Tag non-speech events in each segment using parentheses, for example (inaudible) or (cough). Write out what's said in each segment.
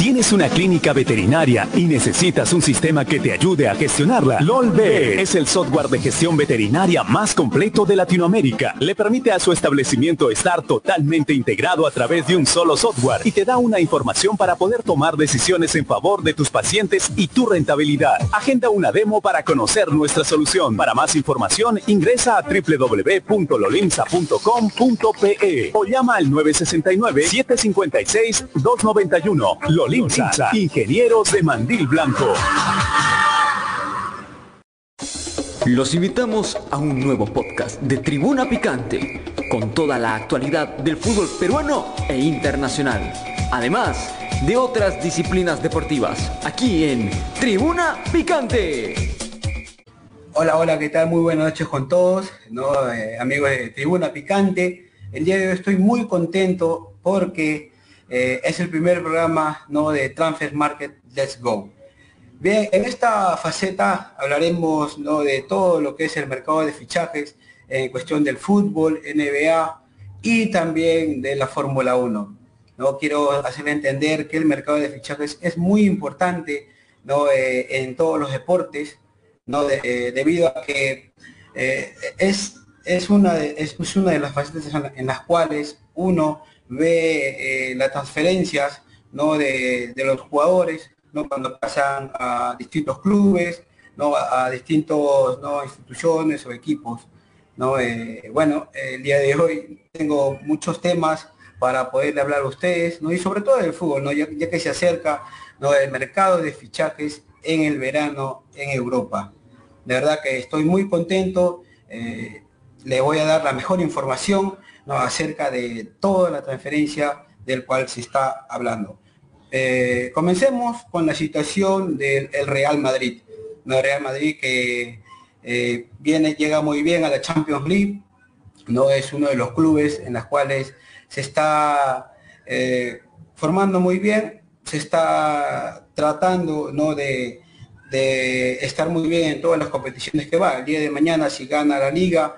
¿Tienes una clínica veterinaria y necesitas un sistema que te ayude a gestionarla? LOLVET es el software de gestión veterinaria más completo de Latinoamérica. Le permite a su establecimiento estar totalmente integrado a través de un solo software y te da una información para poder tomar decisiones en favor de tus pacientes y tu rentabilidad. Agenda una demo para conocer nuestra solución. Para más información ingresa a www.lolinsa.com.pe o llama al 969 756 291. Ingenieros de mandil blanco. Los invitamos a un nuevo podcast de Tribuna Picante, con toda la actualidad del fútbol peruano e internacional. Además de otras disciplinas deportivas, aquí en Tribuna Picante. Hola, hola, ¿qué tal? Muy buenas noches con todos, ¿no? Eh, amigos de Tribuna Picante. El día de hoy estoy muy contento porque eh, es el primer programa ¿no? de Transfer Market Let's Go. Bien, en esta faceta hablaremos ¿no? de todo lo que es el mercado de fichajes en cuestión del fútbol, NBA y también de la Fórmula 1. ¿no? Quiero hacerle entender que el mercado de fichajes es muy importante ¿no? Eh, en todos los deportes, ¿no? Eh, debido a que es, es, una de, es, una de las facetas en las cuales uno ve eh, las transferencias ¿no? de, los jugadores ¿no? cuando pasan a distintos clubes, ¿no? a, distintos ¿no? instituciones o equipos. ¿no? Eh, bueno, el día de hoy tengo muchos temas para poderle hablar a ustedes, ¿no? y sobre todo del fútbol, ¿no? ya, que se acerca ¿no? el mercado de fichajes en el verano en Europa. De verdad que estoy muy contento, eh, le voy a dar la mejor información acerca de toda la transferencia del cual se está hablando. Eh, comencemos con la situación del Real Madrid. El Real Madrid que eh, viene, llega muy bien a la Champions League, no es uno de los clubes en los cuales se está eh, formando muy bien, se está tratando ¿no? de, de, estar muy bien en todas las competiciones que va. El día de mañana si gana la liga,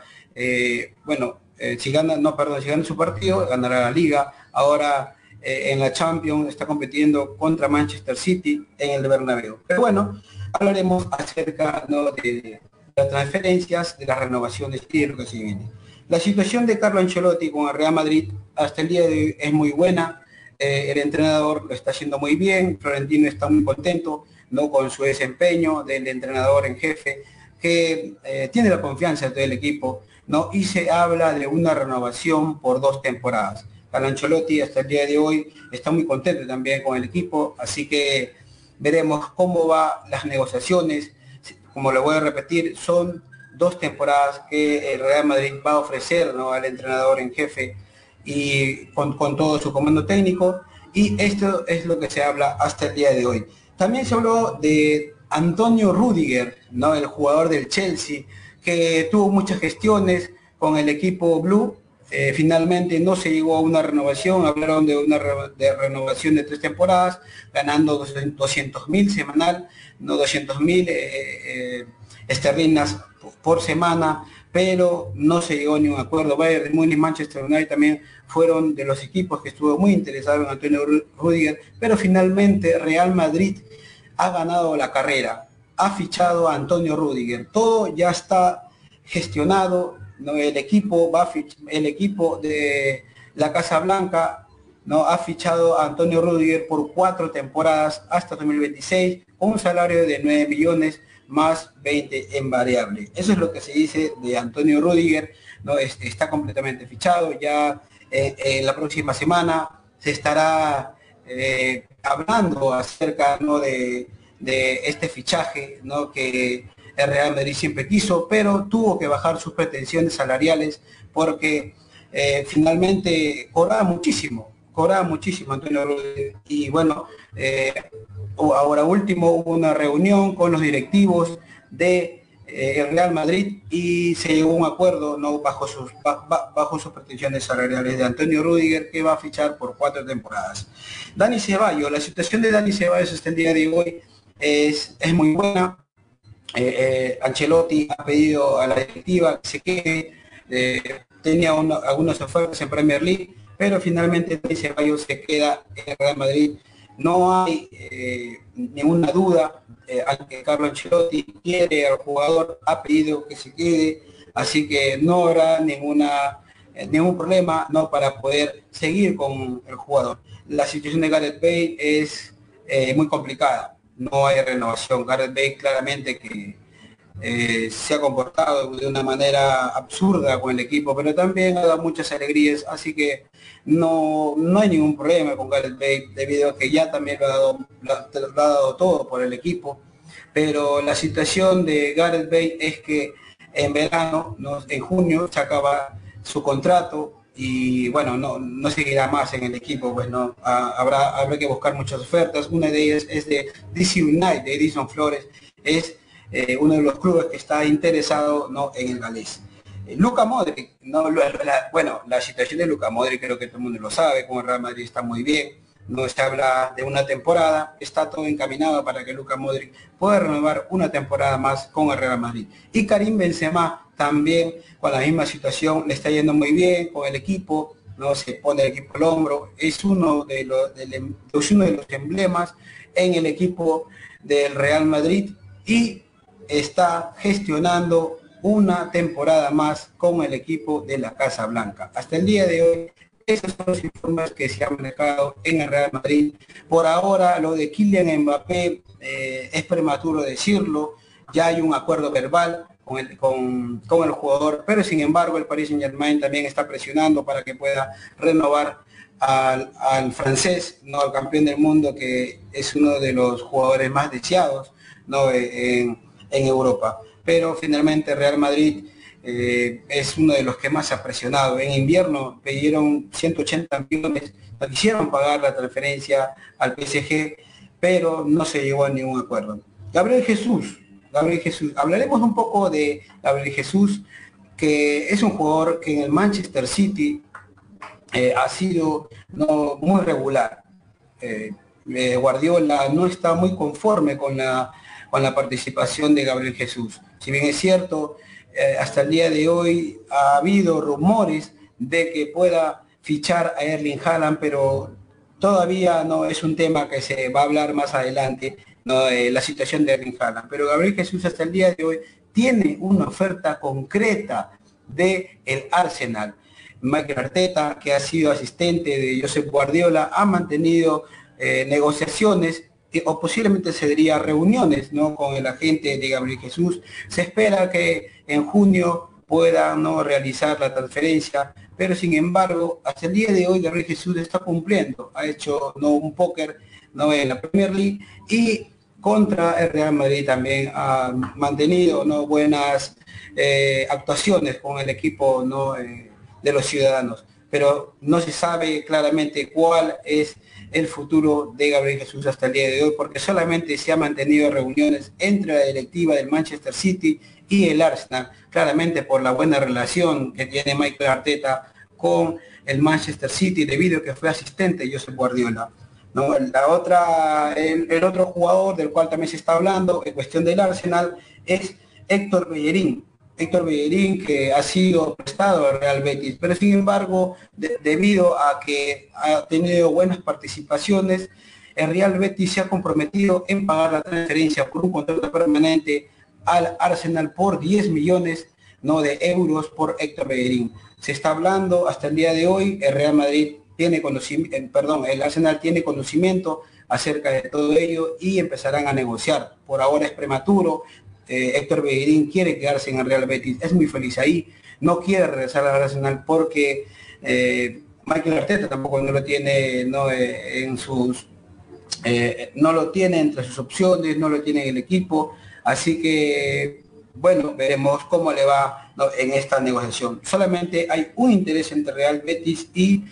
bueno, eh, si gana, no, perdón, si gana su partido, ganará la liga. Ahora eh, en la Champions está compitiendo contra Manchester City en el Bernabéu. Pero bueno, hablaremos acerca de, las transferencias, de las renovaciones y de lo que. La situación de Carlo Ancelotti con el Real Madrid hasta el día de hoy es muy buena. Eh, el entrenador lo está haciendo muy bien, Florentino está muy contento ¿no? con su desempeño del entrenador en jefe, que tiene la confianza de todo el equipo ¿no? Y se habla de una renovación por dos temporadas. Ancelotti hasta el día de hoy está muy contento también con el equipo, así que veremos cómo van las negociaciones. Como le voy a repetir, son dos temporadas que el Real Madrid va a ofrecer al entrenador en jefe y con, con, todo su comando técnico. Y esto es lo que se habla hasta el día de hoy. También se habló de Antonio Rudiger, ¿no? el jugador del Chelsea, que tuvo muchas gestiones con el equipo Blue. Eh, finalmente no se llegó a una renovación, hablaron de una de renovación de tres temporadas, ganando 200 mil semanal, no 200 mil eh, eh, esterlinas por semana, pero no se llegó a ningún acuerdo. Bayern de Múnich, Manchester United también fueron de los equipos que estuvo muy interesado en Antonio Rudiger, pero finalmente Real Madrid ha ganado la carrera ha fichado a Antonio Rudiger. Todo ya está gestionado, ¿no? el equipo va el equipo de la Casa Blanca ¿no? ha fichado a Antonio Rudiger por cuatro temporadas hasta 2026 con un salario de 9 millones más 20 en variable. Eso es lo que se dice de Antonio Rudiger, ¿no? está completamente fichado, ya eh, en la próxima semana se estará eh, hablando acerca ¿no? de de este fichaje que el Real Madrid siempre quiso, pero tuvo que bajar sus pretensiones salariales porque eh, finalmente cobraba muchísimo, cobraba muchísimo Antonio Rodríguez. Y bueno, eh, ahora último hubo una reunión con los directivos de eh, el Real Madrid y se llegó a un acuerdo bajo sus bajo sus pretensiones salariales de Antonio Rudiger que va a fichar por cuatro temporadas. Dani Ceballos, la situación de Dani Ceballos hasta el día de hoy es, muy buena. Eh, eh, Ancelotti ha pedido a la directiva que se quede, eh, tenía algunas ofertas en Premier League, pero finalmente Ceballos se queda en Real Madrid. No hay ninguna duda, eh, que Carlo Ancelotti quiere al jugador, ha pedido que se quede, así que no habrá ninguna ningún problema no para poder seguir con el jugador. La situación de Gareth Bale es muy complicada, no hay renovación. Gareth Bale claramente que eh, se ha comportado de una manera absurda con el equipo, pero también ha dado muchas alegrías, así que no, no hay ningún problema con Gareth Bale, debido a que ya también lo ha, dado, ha dado todo por el equipo, pero la situación de Gareth Bale es que en verano, en junio, se acaba su contrato y bueno, no, no seguirá más en el equipo, pues no, ah, habrá, habrá que buscar muchas ofertas, una de ellas es de DC United, de Edison Flores, es eh, uno de los clubes que está interesado ¿no? en el galés. Eh, Luca Modric, no, bueno, la situación de Luca Modric creo que todo el mundo lo sabe, con el Real Madrid está muy bien, no se habla de una temporada, está todo encaminado para que Luca Modric pueda renovar una temporada más con el Real Madrid. Y Karim Benzema también con la misma situación, le está yendo muy bien con el equipo, no se pone el equipo al hombro, es uno de los, em, es uno de los emblemas en el equipo del Real Madrid y está gestionando una temporada más con el equipo de la Casa Blanca. Hasta el día de hoy, esos son los informes que se han manejado en el Real Madrid. Por ahora, lo de Kylian Mbappé eh, es prematuro decirlo, ya hay un acuerdo verbal con el, jugador, pero sin embargo el Paris Saint Germain también está presionando para que pueda renovar al, francés, no al campeón del mundo, que es uno de los jugadores más deseados ¿no? en, en Europa. Pero finalmente Real Madrid eh, es uno de los que más ha presionado. En invierno pidieron 180 millones, quisieron pagar la transferencia al PSG, pero no se llegó a ningún acuerdo. Gabriel Jesús, Gabriel Jesús, hablaremos un poco de Gabriel Jesús, que es un jugador que en el Manchester City eh, ha sido no, muy regular. Eh, Guardiola no está muy conforme con la con la participación de Gabriel Jesús. Si bien es cierto, eh, hasta el día de hoy ha habido rumores de que pueda fichar a Erling Haaland, pero todavía no es un tema que se va a hablar más adelante, la situación de Erling Haaland. Pero Gabriel Jesús hasta el día de hoy tiene una oferta concreta de el Arsenal. Michael Arteta, que ha sido asistente de Josep Guardiola, ha mantenido eh, negociaciones o posiblemente se diría reuniones ¿no? con el agente de Gabriel Jesús. Se espera que en junio pueda ¿no? realizar la transferencia, pero sin embargo, hasta el día de hoy Gabriel Jesús está cumpliendo. Ha hecho ¿no? un póker ¿no? en la Premier League y contra el Real Madrid también ha mantenido ¿no? buenas eh, actuaciones con el equipo ¿no? Eh, de los ciudadanos, pero no se sabe claramente cuál es el futuro de Gabriel Jesús hasta el día de hoy, porque solamente se ha mantenido reuniones entre la directiva del Manchester City y el Arsenal, claramente por la buena relación que tiene Michael Arteta con el Manchester City, debido a que fue asistente de Josep Guardiola. La otra, el, el, otro jugador del cual también se está hablando en cuestión del Arsenal es Héctor Bellerín, Héctor Bellerín, que ha sido prestado al Real Betis, pero sin embargo, debido a que ha tenido buenas participaciones, el Real Betis se ha comprometido en pagar la transferencia por un contrato permanente al Arsenal por 10 millones ¿no? de euros por Héctor Bellerín. Se está hablando hasta el día de hoy, el Real Madrid tiene conocimiento, eh, perdón, el Arsenal tiene conocimiento acerca de todo ello y empezarán a negociar. Por ahora es prematuro, eh, Héctor Bellerín quiere quedarse en el Real Betis, es muy feliz ahí, no quiere regresar al Arsenal porque eh, Michael Arteta tampoco no lo tiene eh, en sus no lo tiene entre sus opciones, no lo tiene en el equipo, así que bueno, veremos cómo le va en esta negociación. Solamente hay un interés entre Real Betis y,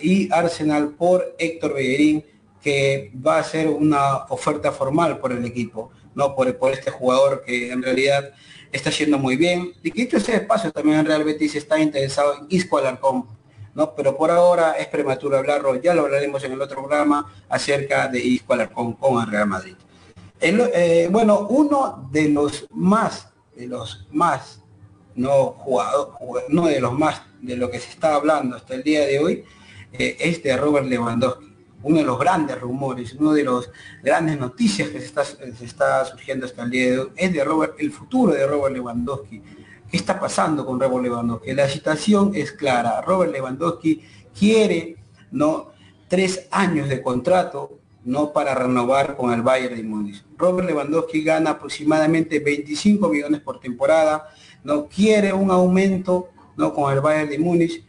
y Arsenal por Héctor Bellerín, que va a ser una oferta formal por el equipo. ¿No? Por, por este jugador que en realidad está yendo muy bien. Y que ese espacio también en Real Betis está interesado en Isco Alarcón, ¿no? Pero por ahora es prematuro hablarlo, ya lo hablaremos en el otro programa acerca de Isco Alarcón con el Real Madrid. Eh, bueno, uno de los más, de los más, no jugador, no de los más de lo que se está hablando hasta el día de hoy, eh, es de Robert Lewandowski. Uno de los grandes rumores, uno de los grandes noticias que se está, se está surgiendo hasta el día de hoy, es de Robert, el futuro de Robert Lewandowski. ¿Qué está pasando con Robert Lewandowski? La situación es clara. Robert Lewandowski quiere ¿no? tres años de contrato no para renovar con el Bayern de Múnich. Robert Lewandowski gana aproximadamente 25 millones por temporada, no quiere un aumento no con el Bayern de Múnich.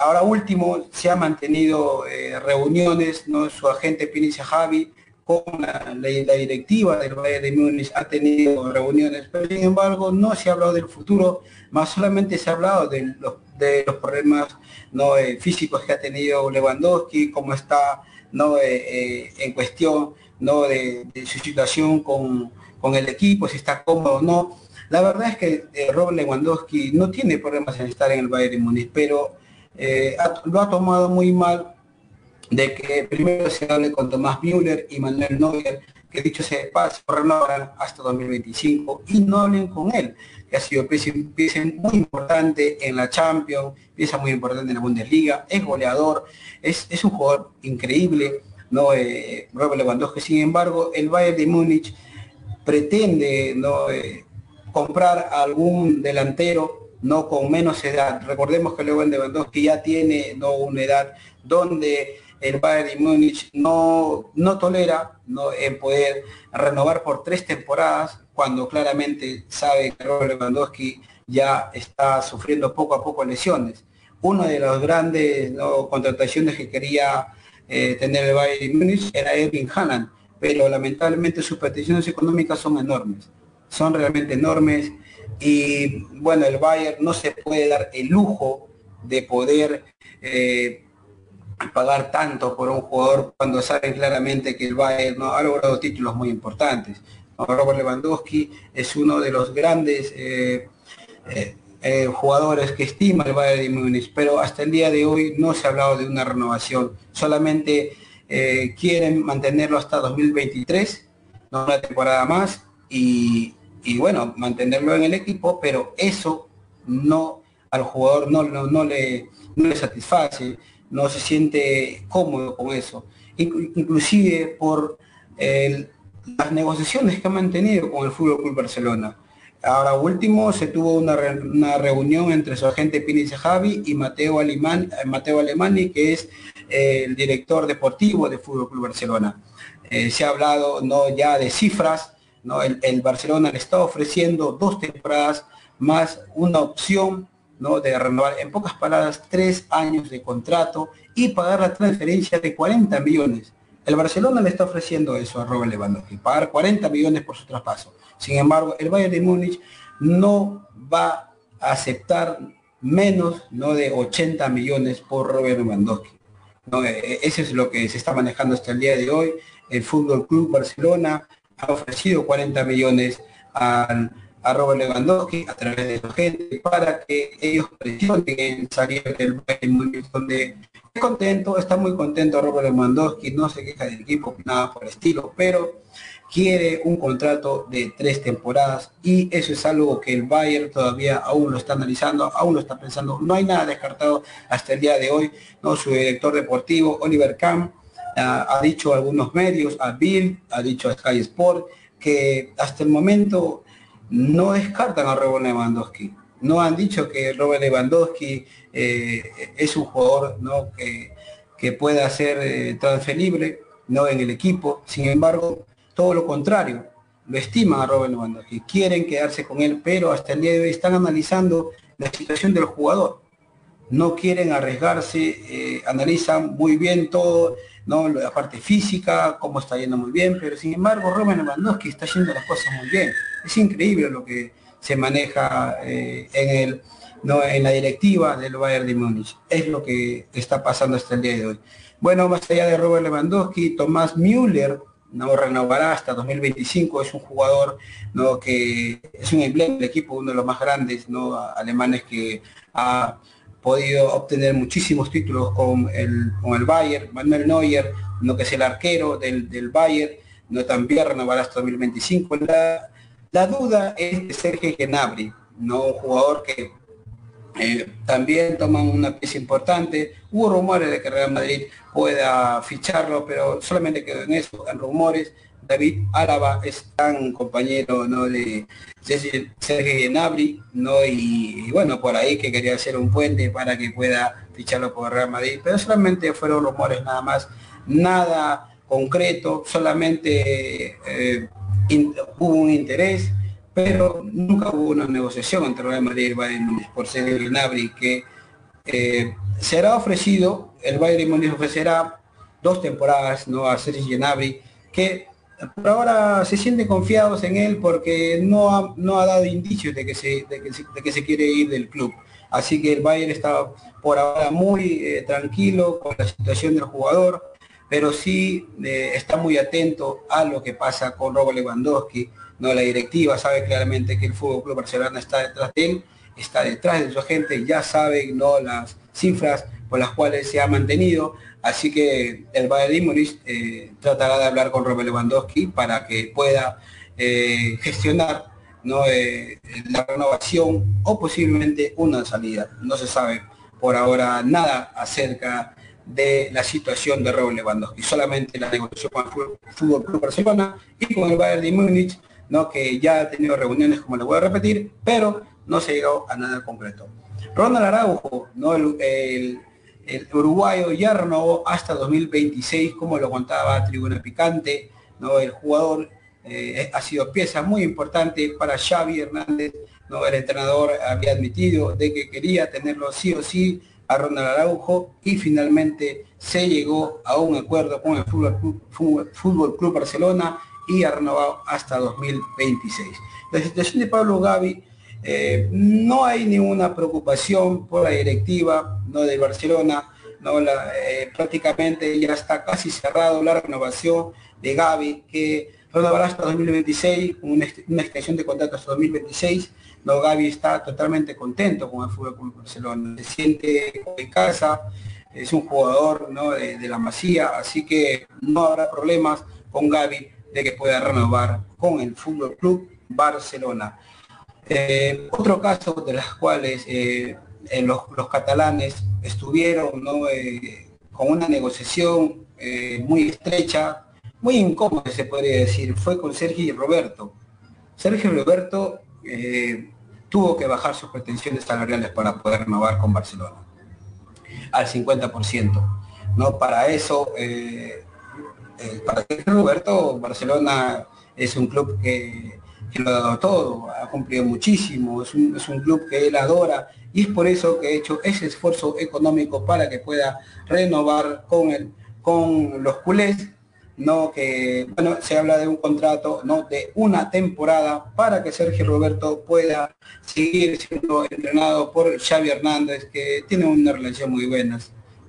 Ahora último se ha mantenido eh, reuniones, no su agente Pinicia Javi con la, directiva del Bayern de Múnich ha tenido reuniones, pero sin embargo no se ha hablado del futuro, más solamente se ha hablado de los, de los problemas no eh, físicos que ha tenido Lewandowski, cómo está ¿no? Eh, eh, en cuestión ¿no? De, su situación con, el equipo, si está cómodo o no. La verdad es que eh, Robert Lewandowski no tiene problemas en estar en el Bayern de Múnich, pero lo ha tomado muy mal de que primero se hable con Tomás Müller y Manuel Neuer, que dicho sea de paso, renovarán hasta 2025 y no hablen con él, que ha sido pieza, muy importante en la Champions, pieza muy importante en la Bundesliga, es goleador, es, es un jugador increíble, ¿no? Eh, Robert Lewandowski, sin embargo, el Bayern de Múnich pretende ¿no? Eh, comprar algún delantero no con menos edad. Recordemos que Lewandowski ya tiene ¿no? una edad donde el Bayern Múnich no, no tolera ¿no? en poder renovar por tres temporadas cuando claramente sabe que Robert Lewandowski ya está sufriendo poco a poco lesiones. Una de las grandes contrataciones que quería eh, tener el Bayern Múnich era Erwin Haaland, pero lamentablemente sus peticiones económicas son enormes, son realmente enormes y bueno, el Bayern no se puede dar el lujo de poder eh, pagar tanto por un jugador cuando saben claramente que el Bayern ¿no? ha logrado títulos muy importantes. Robert Lewandowski es uno de los grandes eh, eh, jugadores que estima el Bayern de Múnich, pero hasta el día de hoy no se ha hablado de una renovación. Solamente quieren mantenerlo hasta 2023, no una temporada más, y, bueno, mantenerlo en el equipo, pero eso no al jugador no, no, le, no le satisface no se siente cómodo con eso. Inclusive por las negociaciones que ha mantenido con el Fútbol Barcelona. Ahora último se tuvo una, reunión entre su agente Pini Javi y Mateo, Alemán, eh, Mateo Alemani, que es eh, el director deportivo del Fútbol Barcelona. Eh, se ha hablado no ya de cifras, ¿no? El, el Barcelona le está ofreciendo dos temporadas más una opción de renovar, en pocas palabras, tres años de contrato y pagar la transferencia de 40 millones. El Barcelona le está ofreciendo eso a Robert Lewandowski, pagar 40 millones por su traspaso. Sin embargo, el Bayern de Múnich no va a aceptar menos ¿no? de 80 millones por Robert Lewandowski. E, e, eso es lo que se está manejando hasta el día de hoy. El Fútbol Club Barcelona ha ofrecido 40 millones al a Robert Lewandowski a través de su gente para que ellos presionen en salir del Bayern donde es contento, está muy contento Robert Lewandowski, no se queja del equipo, nada por estilo, pero quiere un contrato de tres temporadas y eso es algo que el Bayern todavía aún lo está analizando, aún lo está pensando, no hay nada descartado hasta el día de hoy, no su director deportivo Oliver Kahn ha dicho algunos medios, a Bill, ha dicho a Sky Sport que hasta el momento no descartan a Robert Lewandowski. No han dicho que Robert Lewandowski eh, es un jugador ¿no? que, que, pueda ser eh, transferible ¿no? en el equipo. Sin embargo, todo lo contrario, lo estiman a Robert Lewandowski. Quieren quedarse con él, pero hasta el día de hoy están analizando la situación del jugador. No quieren arriesgarse, eh, analizan muy bien todo, ¿no? la parte física, cómo está yendo muy bien, pero sin embargo Robert Lewandowski está haciendo las cosas muy bien es increíble lo que se maneja eh, en, el, ¿no? en la directiva del Bayern de Múnich. Es lo que está pasando hasta el día de hoy. Bueno, más allá de Robert Lewandowski, Tomás Müller no renovará hasta 2025, es un jugador ¿no? que es un emblema del equipo, uno de los más grandes ¿no? alemanes que ha podido obtener muchísimos títulos con el, con el Bayern, Manuel Neuer, ¿no? que es el arquero del, del Bayern, no también renovará hasta 2025. La, la duda es de Sergio Gnabry, ¿no? un jugador que eh, también toman una pieza importante. Hubo rumores de que Real Madrid pueda ficharlo, pero solamente quedó en eso, en rumores. David Álava es tan compañero ¿no? de Sergio Gnabry, ¿no? Y, bueno, por ahí que quería hacer un puente para que pueda ficharlo por Real Madrid, pero solamente fueron rumores nada más, nada concreto, solamente eh, hubo un interés, pero nunca hubo una negociación entre Real Madrid y Bayern por Sergio Gnabry que eh, será ofrecido, el Bayern Múnich ofrecerá dos temporadas ¿no? a Sergio Gnabry que por ahora se sienten confiados en él porque no ha, no ha dado indicios de que, se, de, que se, quiere ir del club. Así que el Bayern está por ahora muy eh, tranquilo con la situación del jugador, pero sí eh, está muy atento a lo que pasa con Robert Lewandowski. ¿no? La directiva sabe claramente que el Fútbol Club Barcelona está detrás de él, está detrás de su agente, ya sabe ¿no? las cifras por las cuales se ha mantenido Así que el Bayern Múnich eh, tratará de hablar con Robert Lewandowski para que pueda eh, gestionar eh, la renovación o posiblemente una salida. No se sabe por ahora nada acerca de la situación de Robert Lewandowski, solamente la negociación con el Fútbol Club Barcelona y con el Bayern de Múnich, que ya ha tenido reuniones, como le voy a repetir, pero no se llegó a nada concreto. Ronald Araujo, ¿no? el uruguayo ya renovó hasta 2026, como lo contaba Tribuna Picante, ¿no? El jugador eh, ha sido pieza muy importante para Xavi Hernández, ¿no? El entrenador había admitido de que quería tenerlo sí o sí a Ronald Araujo y finalmente se llegó a un acuerdo con el Fútbol Club, Barcelona y ha renovado hasta 2026. La situación de Pablo Gavi eh, no hay ninguna preocupación por la directiva ¿no? de Barcelona, ¿no? Eh, prácticamente ya está casi cerrado la renovación de Gaby, que renovará hasta 2026, con una, extensión de contrato hasta 2026. ¿no? Gaby está totalmente contento con el Fútbol Club Barcelona, se siente en casa, es un jugador de, de, la Masía, así que no habrá problemas con Gaby de que pueda renovar con el Fútbol Club Barcelona. Eh, otro caso de las cuales eh, los, catalanes estuvieron eh, con una negociación muy estrecha, muy incómoda se podría decir, fue con Sergio y Roberto. Sergio y Roberto tuvo que bajar sus pretensiones salariales para poder renovar con Barcelona al 50%. ¿no? Para eso, para Sergio Roberto, Barcelona es un club que lo ha dado todo, ha cumplido muchísimo, es un, club que él adora y es por eso que ha hecho ese esfuerzo económico para que pueda renovar con, el, con los culés, ¿no? que bueno, se habla de un contrato ¿no? de una temporada para que Sergio Roberto pueda seguir siendo entrenado por Xavi Hernández, que tiene una relación muy buena.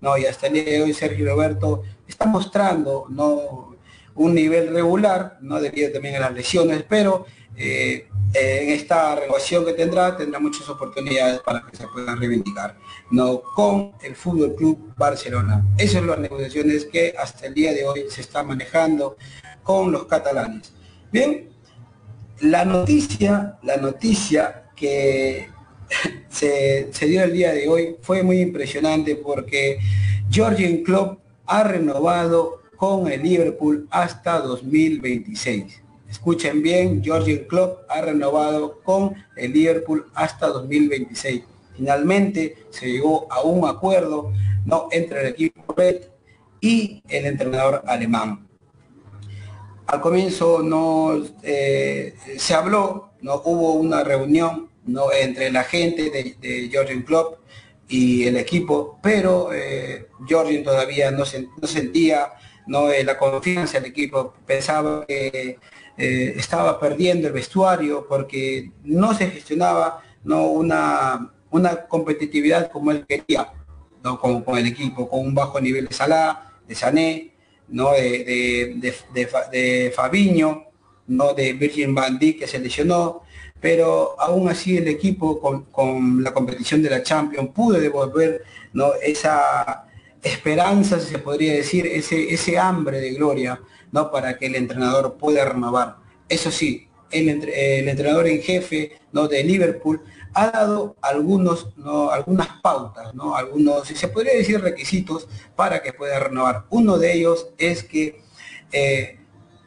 ¿no? Y hasta el día de hoy Sergio Roberto está mostrando ¿no? un nivel regular, ¿no? debido también a las lesiones, pero eh, en esta renovación que tendrá, tendrá muchas oportunidades para que se puedan reivindicar, no con el Fútbol Club Barcelona. Esas son las negociaciones que hasta el día de hoy se están manejando con los catalanes. Bien, la noticia, la noticia que (laughs) se, dio el día de hoy fue muy impresionante porque Georgian Club ha renovado con el Liverpool hasta 2026. Escuchen bien, Georgian Klopp ha renovado con el Liverpool hasta 2026. Finalmente se llegó a un acuerdo ¿no? entre el equipo red y el entrenador alemán. Al comienzo no eh, se habló, no hubo una reunión ¿no? entre la gente de, de Georgian Klopp y el equipo, pero eh, todavía no, sentía ¿no? La confianza del equipo, pensaba que eh, estaba perdiendo el vestuario porque no se gestionaba ¿no? Una, una competitividad como él quería, ¿no? con, con el equipo, con un bajo nivel de Salah, de Sané, ¿no? de, de, de, Fabiño, ¿no? de Virgin Van Dijk que se lesionó, pero aún así el equipo con, con, la competición de la Champions pudo devolver ¿no? esa esperanza, se podría decir, ese, ese hambre de gloria ¿no? para que el entrenador pueda renovar. Eso sí, el, entrenador en jefe ¿no? de Liverpool, ha dado algunos, ¿no? algunas pautas, ¿no? algunos, se podría decir, requisitos para que pueda renovar. Uno de ellos es que eh,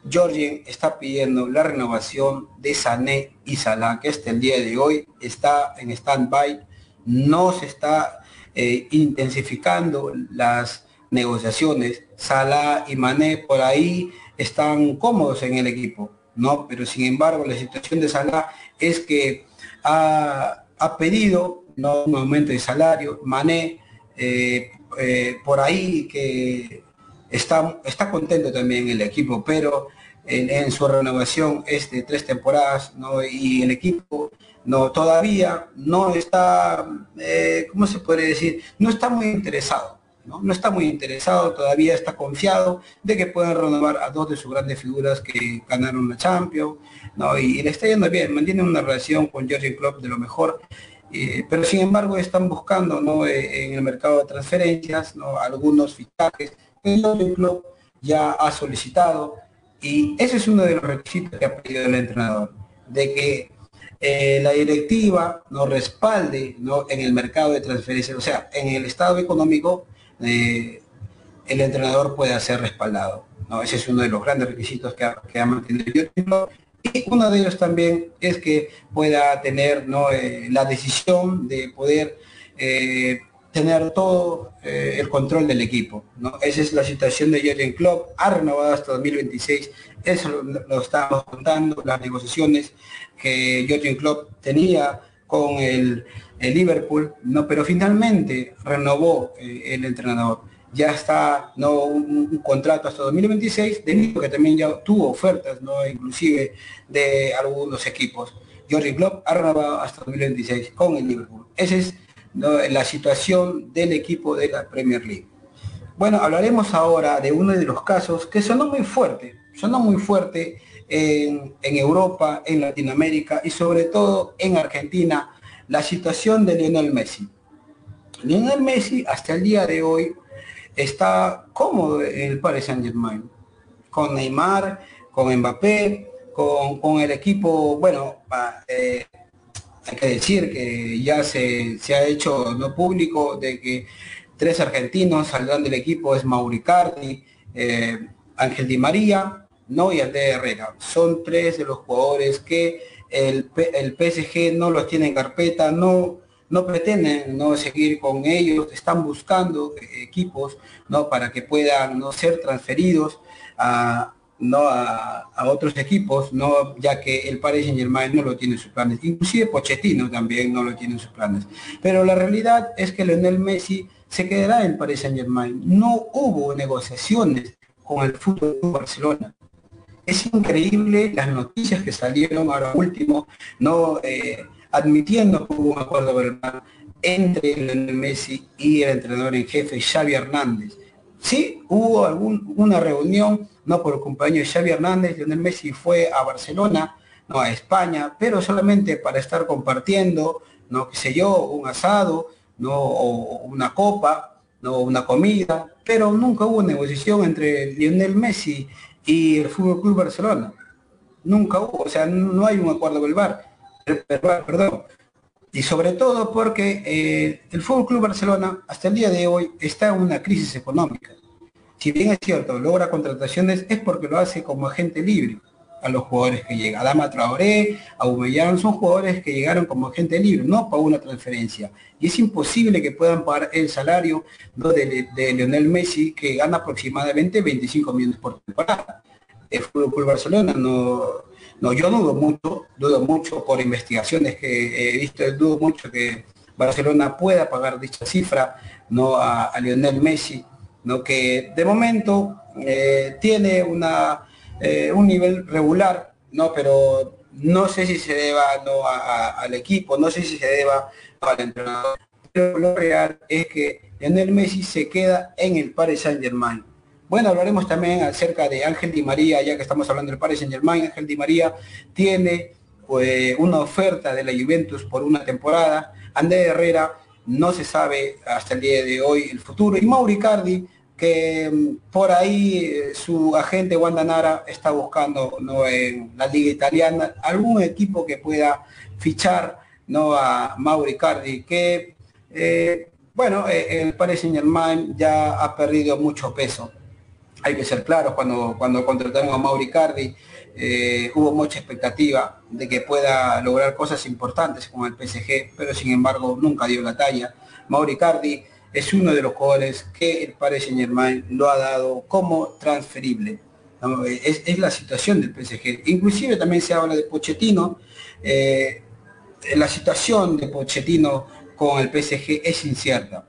Georgien está pidiendo la renovación de Sané y Salah, que hasta el día de hoy está en stand-by, no se está eh, intensificando las negociaciones. Salah y Mané por ahí están cómodos en el equipo, ¿no? Pero sin embargo la situación de Salah es que ha, pedido ¿no? un aumento de salario, Mané eh, eh, por ahí que está, está contento también el equipo, pero en, su renovación es de tres temporadas, ¿no? Y el equipo no todavía no está, eh, ¿cómo se puede decir? No está muy interesado. ¿No? está muy interesado, todavía está confiado de que puedan renovar a dos de sus grandes figuras que ganaron la Champions, ¿no? y, le está yendo bien, mantiene una relación con George Klopp de lo mejor, eh, pero sin embargo están buscando ¿no? Eh, en el mercado de transferencias ¿no? algunos fichajes que George Klopp ya ha solicitado, y ese es uno de los requisitos que ha pedido el entrenador, de que eh, la directiva nos respalde ¿no? en el mercado de transferencias, o sea, en el estado económico, eh, el entrenador puede ser respaldado. ¿no? Ese es uno de los grandes requisitos que ha, que ha mantenido el y uno de ellos también es que pueda tener ¿no? Eh, la decisión de poder tener todo eh, el control del equipo. ¿no? Esa es la situación de Jürgen Klopp, ha renovado hasta 2026, eso lo, estamos contando, las negociaciones que Jürgen Klopp tenía con el, Liverpool, ¿no? pero finalmente renovó eh, el entrenador. Ya está ¿no? Un, contrato hasta 2026, debido que también ya tuvo ofertas, ¿no? inclusive de algunos equipos. Jürgen Klopp ha renovado hasta 2026 con el Liverpool. Ese es la situación del equipo de la Premier League. Bueno, hablaremos ahora de uno de los casos que sonó muy fuerte, sonó muy fuerte en, Europa, en Latinoamérica y sobre todo en Argentina, la situación de Lionel Messi. Lionel Messi hasta el día de hoy está cómodo en el Paris Saint Germain, con Neymar, con Mbappé, con, el equipo, bueno, eh, hay que decir que ya se, ha hecho no público de que tres argentinos saldrán del equipo, es Mauricardi, eh, Ángel Di María, no y André Herrera. Son tres de los jugadores que el, el PSG no los tiene en carpeta, no, no pretenden no seguir con ellos, están buscando equipos no para que puedan no ser transferidos a, no a, otros equipos, no ya que el Paris Saint Germain no lo tiene en sus planes, inclusive Pochettino también no lo tiene en sus planes. Pero la realidad es que Lionel Messi se quedará en Paris Saint Germain. No hubo negociaciones con el fútbol Barcelona. Es increíble las noticias que salieron ahora último, no eh, admitiendo que hubo un acuerdo verbal entre Lionel Messi y el entrenador en jefe Xavi Hernández. Sí, hubo algún, una reunión no por el compañero Xavi Hernández, Lionel Messi fue a Barcelona, no a España, pero solamente para estar compartiendo, no qué sé yo, un asado, no o una copa, no una comida, pero nunca hubo negociación entre Lionel Messi y el Fútbol Club Barcelona. Nunca hubo, o sea, no hay un acuerdo verbal, perdón. Y sobre todo porque eh, el Fútbol Club Barcelona hasta el día de hoy está en una crisis económica si bien es cierto, logra contrataciones, es porque lo hace como agente libre a los jugadores que llegan. Adama Traoré, Aubameyang, son jugadores que llegaron como agente libre, no para una transferencia. Y es imposible que puedan pagar el salario de, Lionel Messi, que gana aproximadamente 25 millones por temporada. El Fútbol Barcelona no, no, yo dudo mucho, dudo mucho por investigaciones que he visto, dudo mucho que Barcelona pueda pagar dicha cifra no a Lionel Messi ¿no? que de momento eh, tiene una, eh, un nivel regular, ¿no? pero no sé si se deba ¿no? al equipo, no sé si se deba al entrenador. Pero lo real es que Lionel Messi se queda en el Paris Saint Germain. Bueno, hablaremos también acerca de Ángel Di María, ya que estamos hablando del Paris Saint Germain. Ángel Di María tiene pues, una oferta de la Juventus por una temporada. André Herrera no se sabe hasta el día de hoy el futuro. Y Mauri Cardi, que mm, por ahí eh, su agente Wanda Nara está buscando ¿no? en la liga italiana algún equipo que pueda fichar ¿no? a Mauri Cardi, que eh, bueno, eh, el Paris Saint Germain ya ha perdido mucho peso. Hay que ser claros, cuando, cuando contratamos a Mauri Cardi, hubo mucha expectativa de que pueda lograr cosas importantes con el PSG, pero sin embargo nunca dio la talla. Mauri Cardi es uno de los jugadores que el Paris Saint Germain lo ha dado como transferible. Es, la situación del PSG. Inclusive también se habla de Pochettino. Eh, la situación de Pochettino con el PSG es incierta.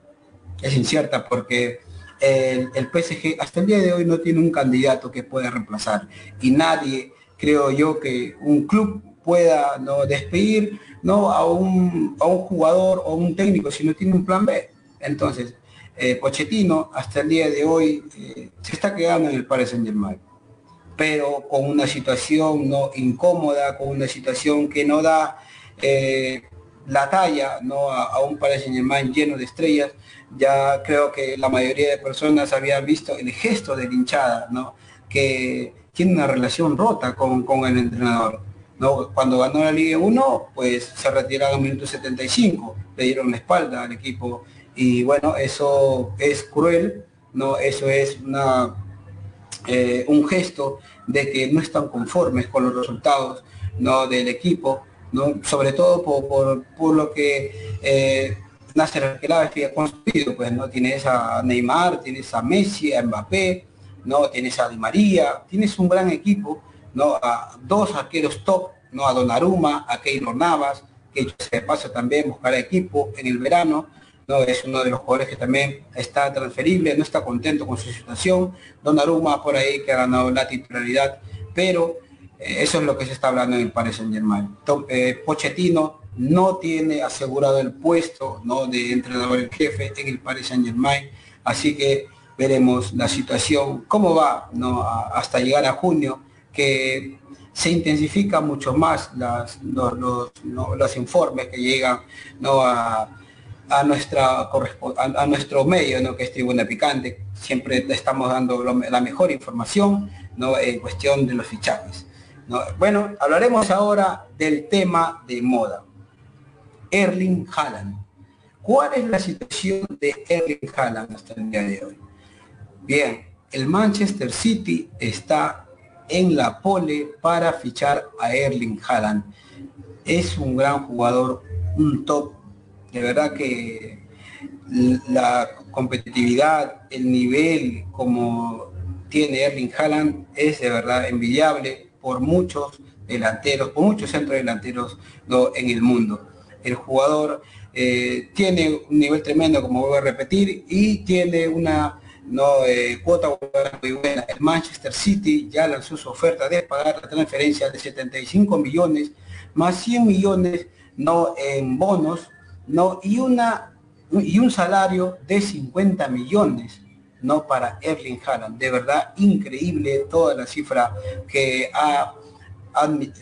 Es incierta porque el, el, PSG hasta el día de hoy no tiene un candidato que pueda reemplazar. Y nadie, creo yo, que un club pueda ¿no? despedir ¿no? A, un, a un jugador o un técnico si no tiene un plan B. Entonces, eh, Pochettino hasta el día de hoy eh, se está quedando en el Paris Saint Germain, pero con una situación no incómoda, con una situación que no da eh, la talla ¿no? a, un Paris Saint Germain lleno de estrellas. Ya creo que la mayoría de personas habían visto el gesto de hinchada, ¿no? que tiene una relación rota con, el entrenador. ¿no? Cuando ganó la Liga 1, pues se retiraron en minuto 75, le dieron la espalda al equipo y bueno, eso es cruel, ¿no? Eso es una, eh, un gesto de que no están conformes con los resultados ¿no? del equipo, ¿no? sobre todo por, por, lo que eh, Nasser Khelaifi ha construido, pues no tienes a Neymar, tienes a Messi, a Mbappé, no tienes a Di María, tienes un gran equipo, no a dos arqueros top, no a Donnarumma, a Keylor Navas, que se pasa también buscar equipo en el verano, es uno de los jugadores que también está transferible, no está contento con su situación. Donnarumma por ahí que ha ganado la titularidad, pero eh, eso es lo que se está hablando en el Paris Saint Germain. Eh, Pochettino no tiene asegurado el puesto ¿no? de entrenador en jefe en el Paris Saint Germain, así que veremos la situación, cómo va ¿no? hasta llegar a junio, que se intensifica mucho más las, los, los informes que llegan ¿no? a, a, nuestra, a, nuestro medio, ¿no? que es Tribuna Picante. Siempre estamos dando la mejor información ¿no? en cuestión de los fichajes. ¿no? Bueno, hablaremos ahora del tema de moda. Erling Haaland. ¿Cuál es la situación de Erling Haaland hasta el día de hoy? Bien, el Manchester City está en la pole para fichar a Erling Haaland. Es un gran jugador, un top de verdad que la competitividad, el nivel como tiene Erling Haaland es de verdad envidiable por muchos delanteros, por muchos centros delanteros en el mundo. El jugador eh, tiene un nivel tremendo, como voy a repetir, y tiene una no, eh, cuota muy buena. El Manchester City ya lanzó su oferta de pagar la transferencia de 75 millones más 100 millones no en bonos ¿no? Y, una, y un salario de 50 millones, ¿no? Para Erling Haaland. De verdad, increíble toda la cifra que ha,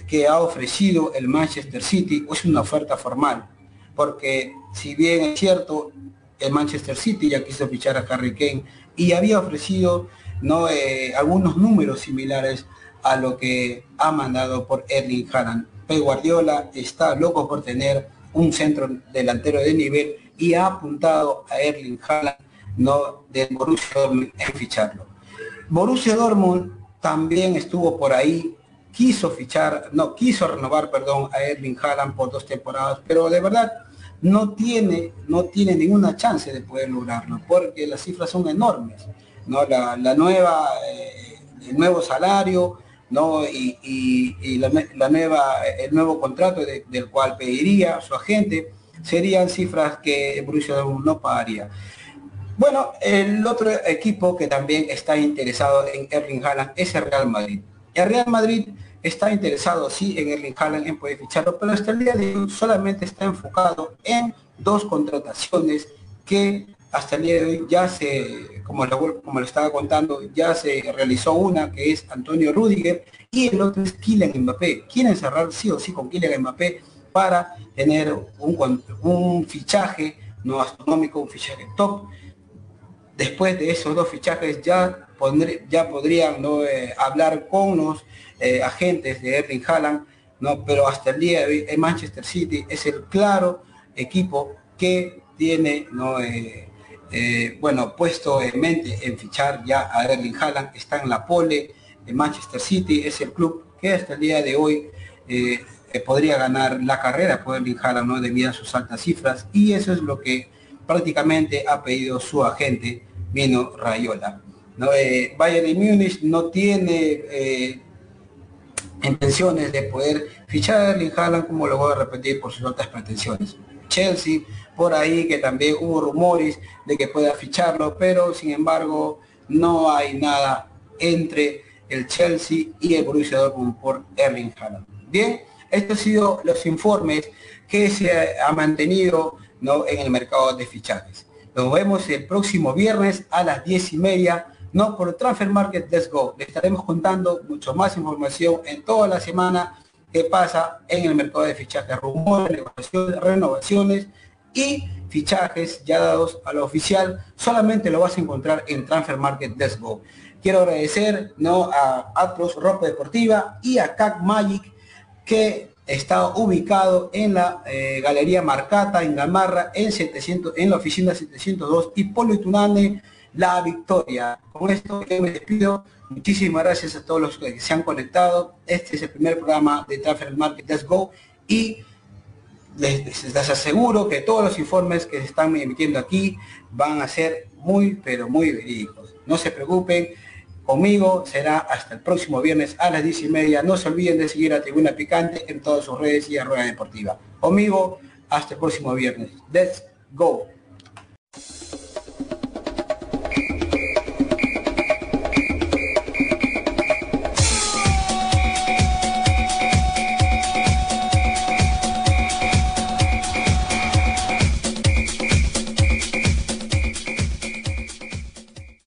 que ha ofrecido el Manchester City. Es una oferta formal, porque si bien es cierto, el Manchester City ya quiso fichar a Harry Kane y había ofrecido ¿no? Eh, algunos números similares a lo que ha mandado por Erling Haaland. Pep Guardiola está loco por tener un centro delantero de nivel y ha apuntado a Erling Haaland no del Borussia Dortmund en ficharlo. Borussia Dortmund también estuvo por ahí, quiso fichar, no, quiso renovar, perdón, a Erling Haaland por dos temporadas, pero de verdad no tiene, no tiene ninguna chance de poder lograrlo, porque las cifras son enormes, ¿no? La, nueva, eh, el nuevo salario, ¿no? Y, la, nueva, el nuevo contrato del cual pediría su agente serían cifras que Borussia no pagaría. Bueno, el otro equipo que también está interesado en Erling Haaland es el Real Madrid. El Real Madrid está interesado, sí, en Erling Haaland, en poder ficharlo, pero hasta el día de hoy solamente está enfocado en dos contrataciones que hasta el día de hoy ya se, como lo, estaba contando, ya se realizó una que es Antonio Rudiger y el otro es Kylian Mbappé. Quieren cerrar sí o sí con Kylian Mbappé para tener un, un fichaje no astronómico, un fichaje top después de esos dos fichajes ya, ya podrían. Eh, hablar con los eh, agentes de Erling Haaland, ¿no? pero hasta el día de hoy el Manchester City es el claro equipo que tiene ¿no? Bueno, puesto en mente en fichar ya a Erling Haaland, está en la pole, de Manchester City es el club que hasta el día de hoy podría ganar la carrera por Erling Haaland, ¿no? debido a sus altas cifras, y eso es lo que prácticamente ha pedido su agente Mino Rayola. ¿no? Eh, Bayern de Múnich no tiene eh, intenciones de poder fichar a Erling Haaland, como lo voy a repetir, por sus altas pretensiones. Chelsea, por ahí que también hubo rumores de que pueda ficharlo, pero sin embargo no hay nada entre el Chelsea y el Borussia por Erling Haaland. Bien, estos han sido los informes que se ha mantenido ¿no? en el mercado de fichajes. Nos vemos el próximo viernes a las 10 y media, no por Transfer Market Let's Go. Le estaremos contando mucho más información en toda la semana que pasa en el mercado de fichajes, rumores, renovaciones y fichajes ya dados a lo oficial. Solamente lo vas a encontrar en Transfer Market Go. Quiero agradecer ¿no? a Atlas Ropa Deportiva y a CAC Magic que está ubicado en la eh, Galería Marcata, en Gamarra, en, 700, en la oficina 702 y Tunane, La Victoria. Con esto yo me despido. Muchísimas gracias a todos los que se han conectado. Este es el primer programa de Transfer Market Let's Go y les, aseguro que todos los informes que se están emitiendo aquí van a ser muy, pero muy verídicos. No se preocupen Conmigo será hasta el próximo viernes a las 10 y media. No se olviden de seguir a Tribuna Picante en todas sus redes y a Rueda Deportiva. Conmigo hasta el próximo viernes. Let's go.